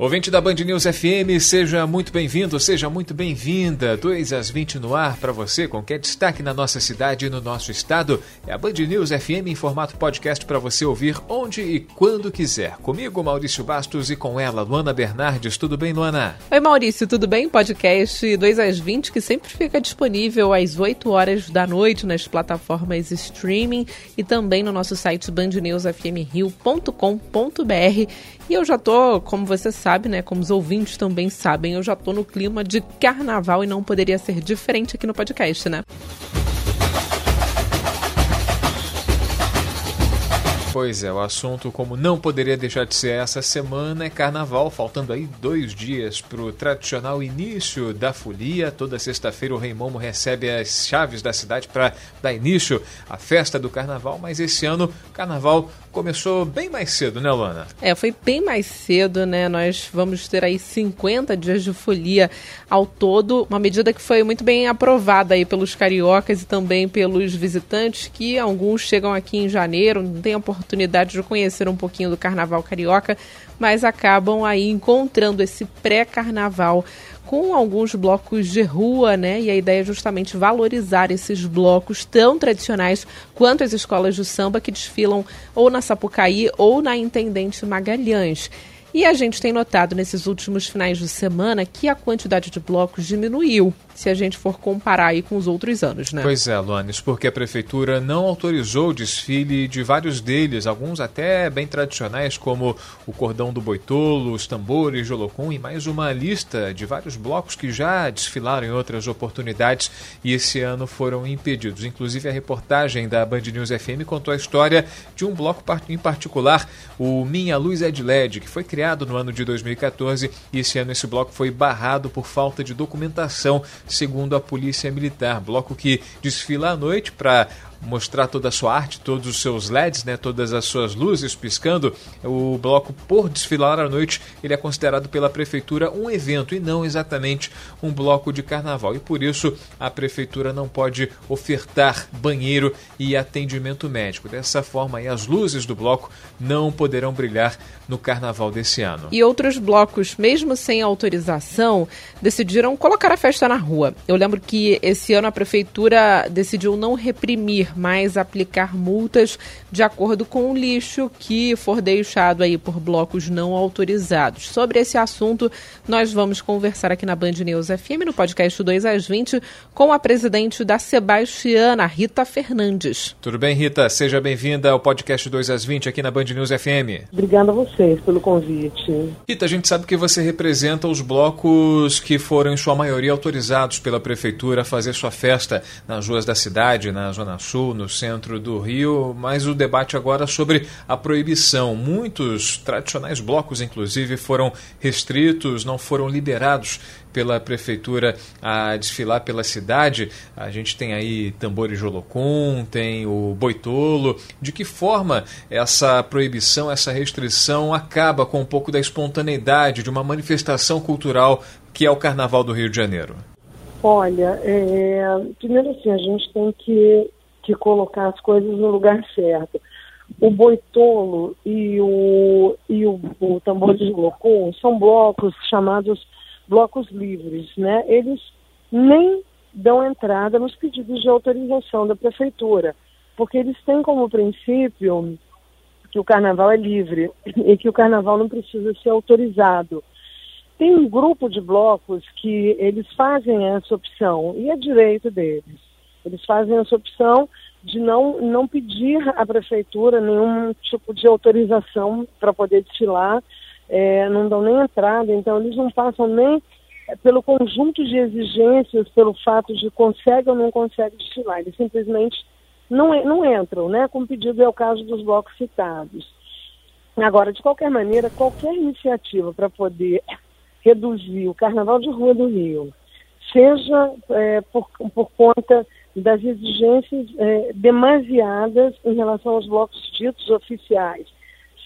Ouvinte da Band News FM, seja muito bem-vindo, seja muito bem-vinda. 2 às 20 no ar para você, qualquer destaque na nossa cidade e no nosso estado. É a Band News FM em formato podcast para você ouvir onde e quando quiser. Comigo, Maurício Bastos, e com ela, Luana Bernardes. Tudo bem, Luana? Oi, Maurício, tudo bem? Podcast 2 às 20, que sempre fica disponível às 8 horas da noite nas plataformas streaming e também no nosso site bandnewsfmrio.com.br. E eu já tô, como você sabe, né, como os ouvintes também sabem, eu já tô no clima de carnaval e não poderia ser diferente aqui no podcast, né? Pois é, o assunto, como não poderia deixar de ser essa semana, é carnaval, faltando aí dois dias para o tradicional início da folia. Toda sexta-feira o Rei Momo recebe as chaves da cidade para dar início à festa do carnaval, mas esse ano carnaval começou bem mais cedo, né, Luana? É, foi bem mais cedo, né? Nós vamos ter aí 50 dias de folia ao todo, uma medida que foi muito bem aprovada aí pelos cariocas e também pelos visitantes, que alguns chegam aqui em janeiro, não têm a oportunidade de conhecer um pouquinho do carnaval carioca, mas acabam aí encontrando esse pré-carnaval com alguns blocos de rua, né? E a ideia é justamente valorizar esses blocos tão tradicionais quanto as escolas de samba que desfilam ou na Sapucaí ou na Intendente Magalhães. E a gente tem notado nesses últimos finais de semana que a quantidade de blocos diminuiu se a gente for comparar aí com os outros anos, né? Pois é, Luanes, porque a prefeitura não autorizou o desfile de vários deles, alguns até bem tradicionais, como o cordão do boitolo, os tambores de Olocum e mais uma lista de vários blocos que já desfilaram em outras oportunidades e esse ano foram impedidos. Inclusive a reportagem da Band News FM contou a história de um bloco em particular, o Minha Luz é de LED, que foi criado no ano de 2014 e esse ano esse bloco foi barrado por falta de documentação segundo a Polícia Militar. Bloco que desfila à noite para mostrar toda a sua arte, todos os seus LEDs, né, todas as suas luzes piscando. O bloco por desfilar à noite, ele é considerado pela prefeitura um evento e não exatamente um bloco de carnaval. E por isso a prefeitura não pode ofertar banheiro e atendimento médico. Dessa forma, aí, as luzes do bloco não poderão brilhar no carnaval desse ano. E outros blocos, mesmo sem autorização, decidiram colocar a festa na rua. Eu lembro que esse ano a prefeitura decidiu não reprimir mais aplicar multas de acordo com o lixo que for deixado aí por blocos não autorizados. Sobre esse assunto, nós vamos conversar aqui na Band News FM, no podcast 2 às 20, com a presidente da Sebastiana, Rita Fernandes. Tudo bem, Rita? Seja bem-vinda ao podcast 2 às 20 aqui na Band News FM. Obrigada a vocês pelo convite. Rita, a gente sabe que você representa os blocos que foram, em sua maioria, autorizados pela prefeitura a fazer sua festa nas ruas da cidade, na Zona Sul Sul, no centro do Rio, mas o debate agora sobre a proibição. Muitos tradicionais blocos, inclusive, foram restritos, não foram liberados pela prefeitura a desfilar pela cidade. A gente tem aí tambores Jolocum, tem o Boitolo. De que forma essa proibição, essa restrição acaba com um pouco da espontaneidade de uma manifestação cultural que é o Carnaval do Rio de Janeiro? Olha, é, primeiro assim, a gente tem que que colocar as coisas no lugar certo. O boitolo e o, e o, o tambor de locum são blocos chamados blocos livres, né? Eles nem dão entrada nos pedidos de autorização da prefeitura, porque eles têm como princípio que o carnaval é livre e que o carnaval não precisa ser autorizado. Tem um grupo de blocos que eles fazem essa opção e é direito deles. Eles fazem essa opção de não, não pedir à prefeitura nenhum tipo de autorização para poder desfilar, é, não dão nem entrada, então eles não passam nem é, pelo conjunto de exigências, pelo fato de consegue ou não consegue desfilar, eles simplesmente não, não entram, né? Como pedido é o caso dos blocos citados. Agora, de qualquer maneira, qualquer iniciativa para poder reduzir o Carnaval de Rua do Rio, seja é, por, por conta das exigências é, demasiadas em relação aos blocos ditos oficiais,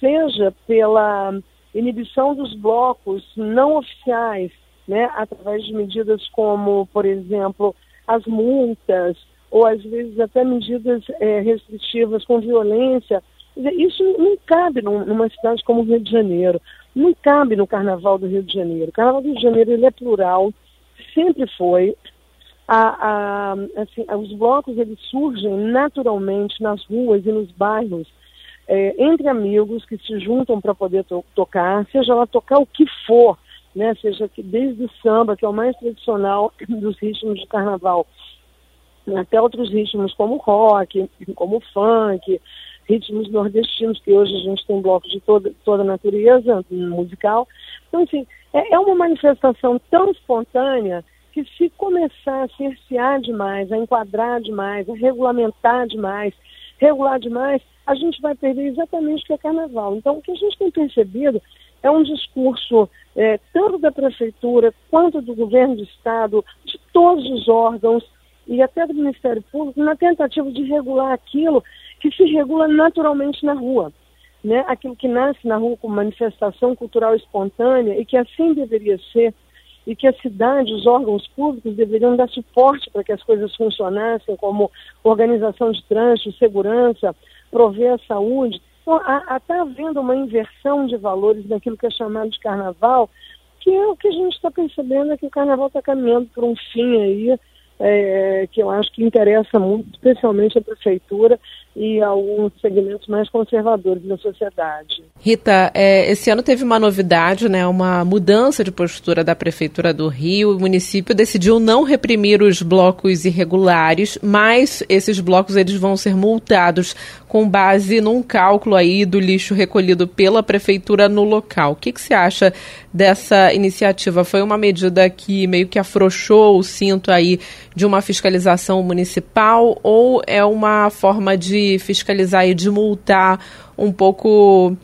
seja pela, inibição dos blocos não oficiais, né, através de medidas como, por exemplo, as multas, ou às vezes até medidas é, restritivas com violência. Isso não cabe numa cidade como o Rio de Janeiro, não cabe no Carnaval do Rio de Janeiro. O Carnaval do Rio de Janeiro ele é plural, sempre foi. A, a, assim, os blocos eles surgem naturalmente nas ruas e nos bairros, é, entre amigos que se juntam para poder to tocar, seja lá tocar o que for, né? seja que desde o samba, que é o mais tradicional dos ritmos de carnaval, até outros ritmos como rock, como funk, ritmos nordestinos, que hoje a gente tem blocos de toda, toda natureza musical. Então, assim, é, é uma manifestação tão espontânea que se começar a cercear demais, a enquadrar demais, a regulamentar demais, regular demais, a gente vai perder exatamente o que é carnaval. Então, o que a gente tem percebido é um discurso é, tanto da prefeitura quanto do governo do estado, de todos os órgãos e até do Ministério Público, na tentativa de regular aquilo que se regula naturalmente na rua. Né? Aquilo que nasce na rua como manifestação cultural espontânea e que assim deveria ser, e que a cidade, os órgãos públicos deveriam dar suporte para que as coisas funcionassem, como organização de trânsito, segurança, prover a saúde. Então, está havendo uma inversão de valores naquilo que é chamado de carnaval, que é o que a gente está percebendo é que o carnaval está caminhando por um fim aí, é, que eu acho que interessa muito, especialmente a prefeitura e alguns segmentos mais conservadores da sociedade. Rita, é, esse ano teve uma novidade, né, uma mudança de postura da Prefeitura do Rio. O município decidiu não reprimir os blocos irregulares, mas esses blocos eles vão ser multados com base num cálculo aí do lixo recolhido pela Prefeitura no local. O que, que você acha dessa iniciativa? Foi uma medida que meio que afrouxou o cinto aí de uma fiscalização municipal ou é uma forma de fiscalizar e de multar um pouco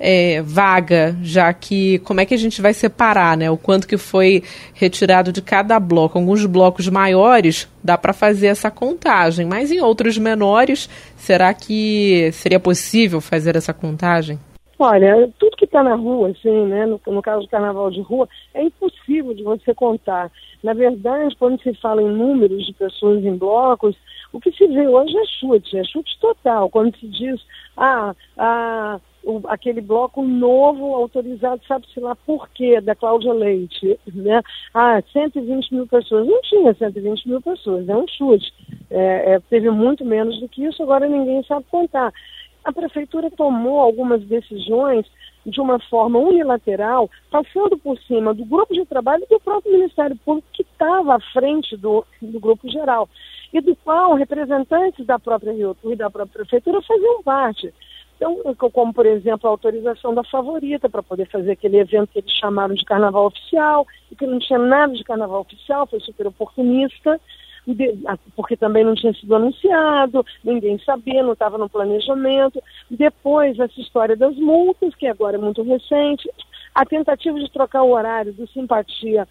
é, vaga, já que como é que a gente vai separar, né? O quanto que foi retirado de cada bloco. Alguns blocos maiores dá para fazer essa contagem, mas em outros menores, será que seria possível fazer essa contagem? Olha, tudo que está na rua, assim, né, no, no, caso do carnaval de rua, é impossível de você contar. Na verdade, quando se fala em números de pessoas em blocos, o que se vê hoje é chute, é chute total. Quando se diz, ah, ah o, aquele bloco novo autorizado, sabe-se lá por quê, da Cláudia Leite, né? Ah, 120 mil pessoas. Não tinha 120 mil pessoas, é um chute. É, é, teve muito menos do que isso, agora ninguém sabe contar. A prefeitura tomou algumas decisões de uma forma unilateral, passando por cima do grupo de trabalho do próprio Ministério Público, que estava à frente do, do grupo geral e do qual representantes da própria Rio e da própria prefeitura faziam parte. Então, como por exemplo a autorização da favorita para poder fazer aquele evento que eles chamaram de carnaval oficial, e que não tinha nada de carnaval oficial, foi super oportunista, porque também não tinha sido anunciado, ninguém sabia, não estava no planejamento. Depois, essa história das multas, que agora é muito recente, a tentativa de trocar o horário do Simpatia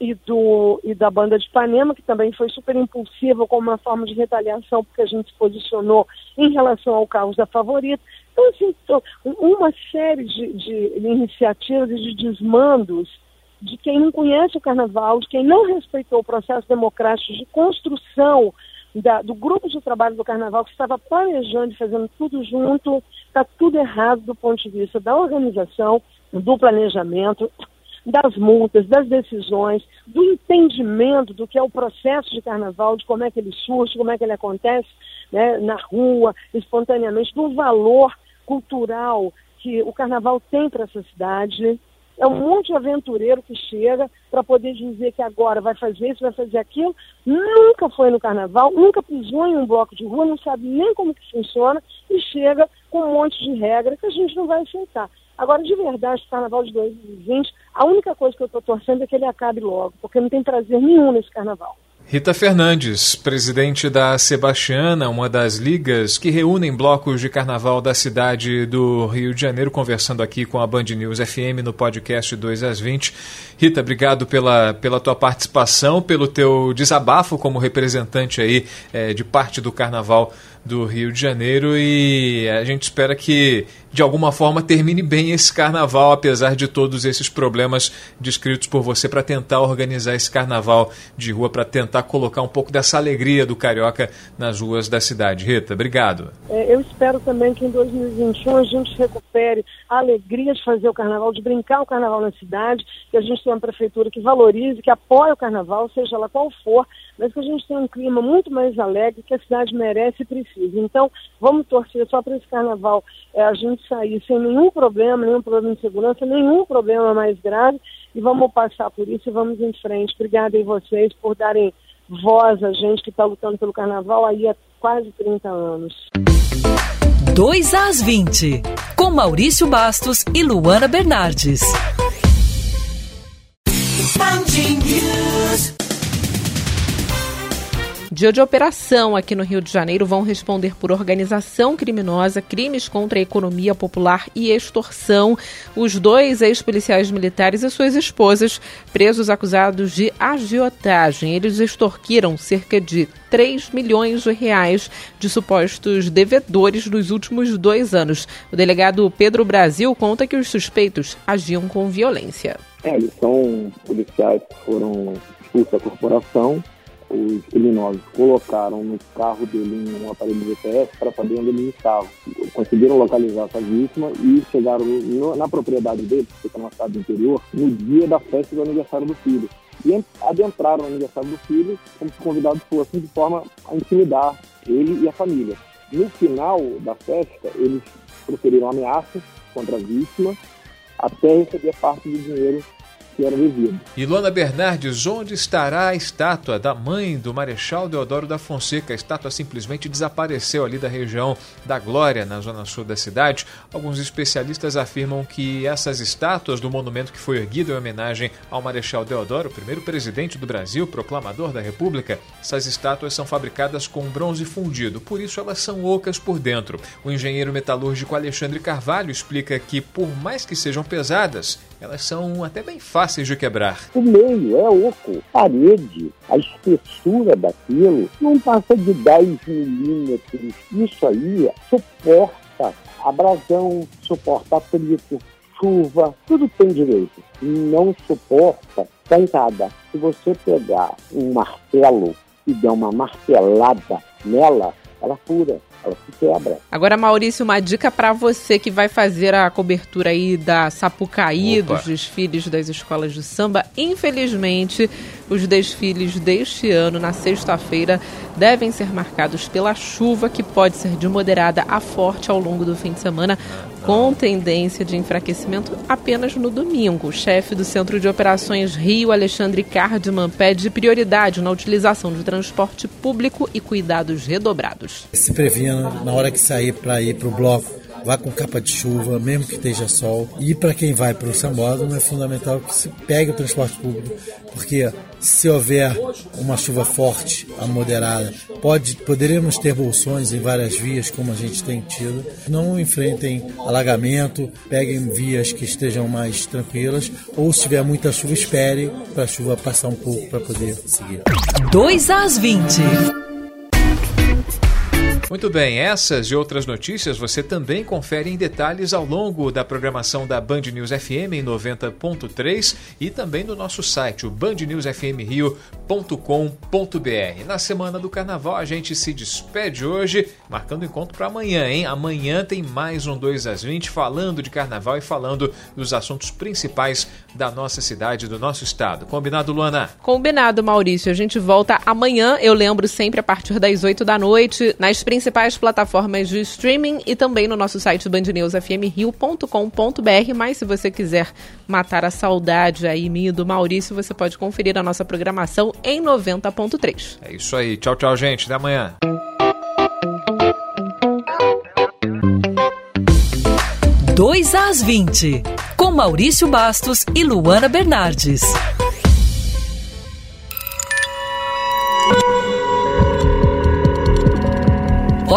e, do, e da banda de Ipanema, que também foi super impulsiva como uma forma de retaliação, porque a gente se posicionou em relação ao caos da favorita. Então, assim, uma série de, de iniciativas e de desmandos de quem não conhece o carnaval, de quem não respeitou o processo democrático de construção da, do grupo de trabalho do carnaval, que estava planejando e fazendo tudo junto, está tudo errado do ponto de vista da organização, do planejamento, das multas, das decisões, do entendimento do que é o processo de carnaval, de como é que ele surge, como é que ele acontece né, na rua, espontaneamente, do valor cultural que o carnaval tem para essa cidade. É um monte de aventureiro que chega para poder dizer que agora vai fazer isso, vai fazer aquilo. Nunca foi no carnaval, nunca pisou em um bloco de rua, não sabe nem como que funciona e chega com um monte de regra que a gente não vai aceitar. Agora, de verdade, o carnaval de 2020, a única coisa que eu estou torcendo é que ele acabe logo, porque não tem prazer nenhum nesse carnaval. Rita Fernandes, presidente da Sebastiana, uma das ligas que reúnem blocos de carnaval da cidade do Rio de Janeiro, conversando aqui com a Band News FM no podcast 2 às 20. Rita, obrigado pela, pela tua participação, pelo teu desabafo como representante aí é, de parte do carnaval do Rio de Janeiro e a gente espera que de alguma forma termine bem esse carnaval, apesar de todos esses problemas descritos por você, para tentar organizar esse carnaval de rua, para tentar colocar um pouco dessa alegria do carioca nas ruas da cidade. Rita, obrigado. É, eu espero também que em 2021 a gente recupere a alegria de fazer o carnaval, de brincar o carnaval na cidade, que a gente tenha uma prefeitura que valorize, que apoie o carnaval, seja lá qual for, mas que a gente tenha um clima muito mais alegre que a cidade merece e precisa. Então, vamos torcer só para esse carnaval é, a gente sair sem nenhum problema, nenhum problema de segurança, nenhum problema mais grave, e vamos passar por isso e vamos em frente. Obrigada a vocês por darem voz a gente que está lutando pelo carnaval aí há quase 30 anos. 2 às 20, com Maurício Bastos e Luana Bernardes. Dia de operação aqui no Rio de Janeiro vão responder por organização criminosa, crimes contra a economia popular e extorsão. Os dois ex-policiais militares e suas esposas, presos acusados de agiotagem. Eles extorquiram cerca de 3 milhões de reais de supostos devedores nos últimos dois anos. O delegado Pedro Brasil conta que os suspeitos agiam com violência. É, eles são policiais que foram expulsos da corporação os criminosos colocaram no carro dele um aparelho GPS para saber onde ele estava. Conseguiram localizar essa vítima e chegaram no, na propriedade dele, que fica no estado do interior, no dia da festa do aniversário do filho. E adentraram no aniversário do filho como se convidados fossem de forma a intimidar ele e a família. No final da festa, eles proferiram ameaças contra a vítima até receber parte do dinheiro que era Luana Bernardes, onde estará a estátua da mãe do Marechal Deodoro da Fonseca? A estátua simplesmente desapareceu ali da região da Glória, na zona sul da cidade. Alguns especialistas afirmam que essas estátuas do monumento que foi erguido em homenagem ao Marechal Deodoro, primeiro presidente do Brasil, proclamador da República, essas estátuas são fabricadas com bronze fundido, por isso elas são ocas por dentro. O engenheiro metalúrgico Alexandre Carvalho explica que, por mais que sejam pesadas, elas são até bem fáceis de quebrar. O meio é oco, parede, a espessura daquilo não passa de 10 milímetros. Isso aí suporta abrasão, suporta atrito, chuva, tudo tem direito. Não suporta pancada. Se você pegar um martelo e der uma martelada nela, ela fura ela se quebra. Agora, Maurício, uma dica para você que vai fazer a cobertura aí da Sapucaí, Opa. dos desfiles das escolas de samba. Infelizmente, os desfiles deste ano, na sexta-feira, devem ser marcados pela chuva, que pode ser de moderada a forte ao longo do fim de semana, com tendência de enfraquecimento apenas no domingo. O chefe do Centro de Operações Rio, Alexandre Cardman, pede prioridade na utilização de transporte público e cuidados redobrados. Se na hora que sair para ir para o bloco vá com capa de chuva, mesmo que esteja sol. E para quem vai para o sambódromo é fundamental que se pegue o transporte público, porque se houver uma chuva forte a moderada, pode, poderemos ter bolsões em várias vias, como a gente tem tido. Não enfrentem alagamento, peguem vias que estejam mais tranquilas, ou se tiver muita chuva, espere para a chuva passar um pouco para poder seguir. 2 às 20. Muito bem, essas e outras notícias você também confere em detalhes ao longo da programação da Band News FM em 90.3 e também no nosso site, o bandnewsfmrio.com.br. Na semana do carnaval a gente se despede hoje, marcando encontro para amanhã, hein? Amanhã tem mais um 2 às 20 falando de carnaval e falando dos assuntos principais da nossa cidade, do nosso estado. Combinado, Luana? Combinado, Maurício. A gente volta amanhã, eu lembro sempre a partir das 8 da noite, nas principais principais plataformas de streaming e também no nosso site bandnewsfmrio.com.br. Mas se você quiser matar a saudade aí minha do Maurício, você pode conferir a nossa programação em 90.3. É isso aí. Tchau, tchau, gente. Até amanhã. Dois às 20, com Maurício Bastos e Luana Bernardes.